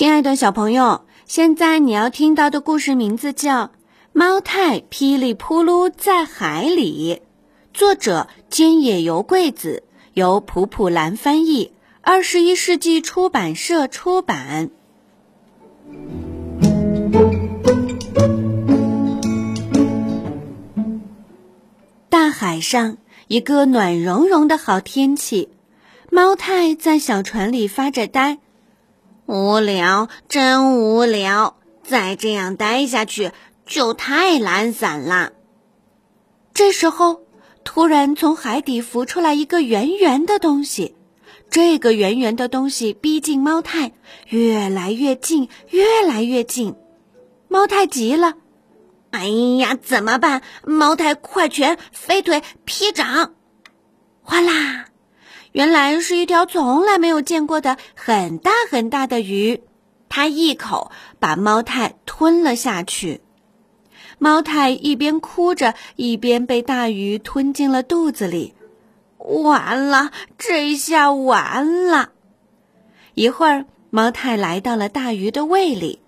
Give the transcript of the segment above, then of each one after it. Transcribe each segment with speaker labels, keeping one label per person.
Speaker 1: 亲爱的小朋友，现在你要听到的故事名字叫《猫太噼里扑噜在海里》，作者尖野由贵子，由普普兰翻译，二十一世纪出版社出版。大海上，一个暖融融的好天气，猫太在小船里发着呆。
Speaker 2: 无聊，真无聊！再这样待下去就太懒散了。
Speaker 1: 这时候，突然从海底浮出来一个圆圆的东西。这个圆圆的东西逼近猫太，越来越近，越来越近。猫太急了：“
Speaker 2: 哎呀，怎么办？”猫太快拳、飞腿、劈掌，
Speaker 1: 哗啦！原来是一条从来没有见过的很大很大的鱼，它一口把猫太吞了下去。猫太一边哭着，一边被大鱼吞进了肚子里。
Speaker 2: 完了，这下完了！
Speaker 1: 一会儿，猫太来到了大鱼的胃里。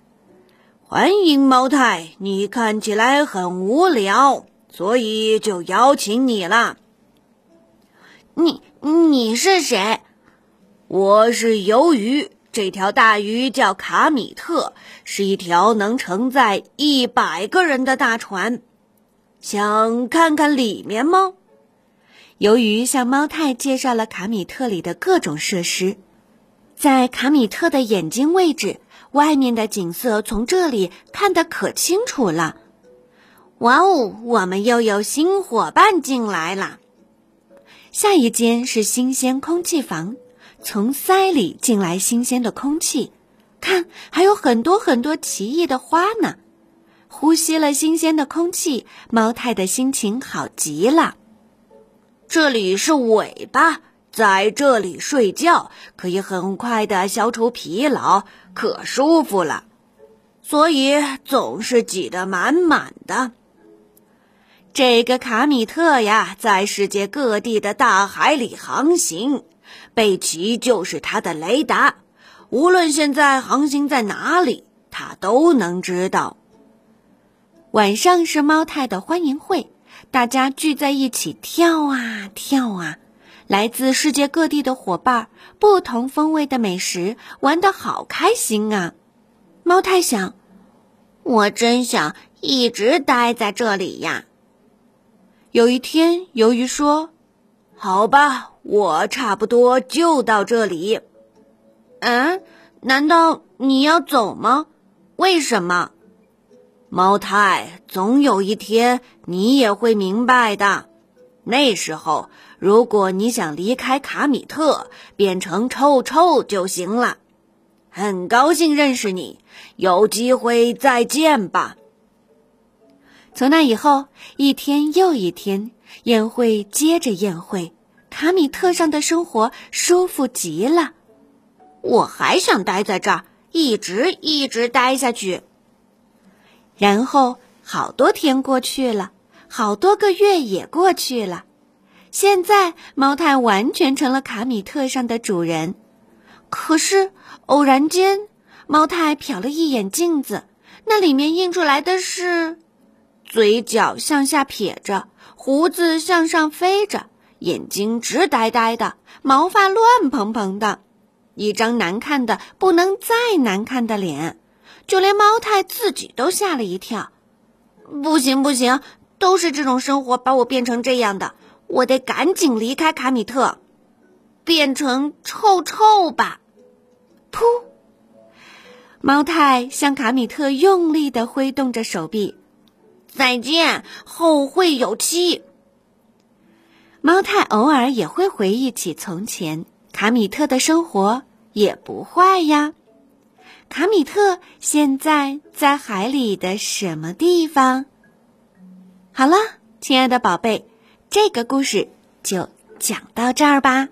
Speaker 3: 欢迎猫太，你看起来很无聊，所以就邀请你了。
Speaker 2: 你。你是谁？
Speaker 3: 我是鱿鱼。这条大鱼叫卡米特，是一条能承载一百个人的大船。想看看里面吗？
Speaker 1: 鱿鱼向猫太介绍了卡米特里的各种设施。在卡米特的眼睛位置，外面的景色从这里看得可清楚了。
Speaker 2: 哇哦，我们又有新伙伴进来了。
Speaker 1: 下一间是新鲜空气房，从鳃里进来新鲜的空气，看还有很多很多奇异的花呢。呼吸了新鲜的空气，猫太的心情好极了。
Speaker 3: 这里是尾巴，在这里睡觉可以很快的消除疲劳，可舒服了，所以总是挤得满满的。这个卡米特呀，在世界各地的大海里航行，贝奇就是他的雷达。无论现在航行在哪里，他都能知道。
Speaker 1: 晚上是猫太的欢迎会，大家聚在一起跳啊跳啊，来自世界各地的伙伴，不同风味的美食，玩得好开心啊！猫太想，
Speaker 2: 我真想一直待在这里呀。
Speaker 1: 有一天，鱿鱼说：“
Speaker 3: 好吧，我差不多就到这里。”“
Speaker 2: 嗯，难道你要走吗？为什么？”“
Speaker 3: 猫太，总有一天你也会明白的。那时候，如果你想离开卡米特，变成臭臭就行了。很高兴认识你，有机会再见吧。”
Speaker 1: 从那以后，一天又一天，宴会接着宴会，卡米特上的生活舒服极了。
Speaker 2: 我还想待在这儿，一直一直待下去。
Speaker 1: 然后好多天过去了，好多个月也过去了。现在猫太完全成了卡米特上的主人。可是偶然间，猫太瞟了一眼镜子，那里面映出来的是。嘴角向下撇着，胡子向上飞着，眼睛直呆呆的，毛发乱蓬蓬的，一张难看的不能再难看的脸，就连猫太自己都吓了一跳。不行不行，都是这种生活把我变成这样的，我得赶紧离开卡米特，变成臭臭吧！噗，猫太向卡米特用力的挥动着手臂。
Speaker 2: 再见，后会有期。
Speaker 1: 猫太偶尔也会回忆起从前，卡米特的生活也不坏呀。卡米特现在在海里的什么地方？好了，亲爱的宝贝，这个故事就讲到这儿吧。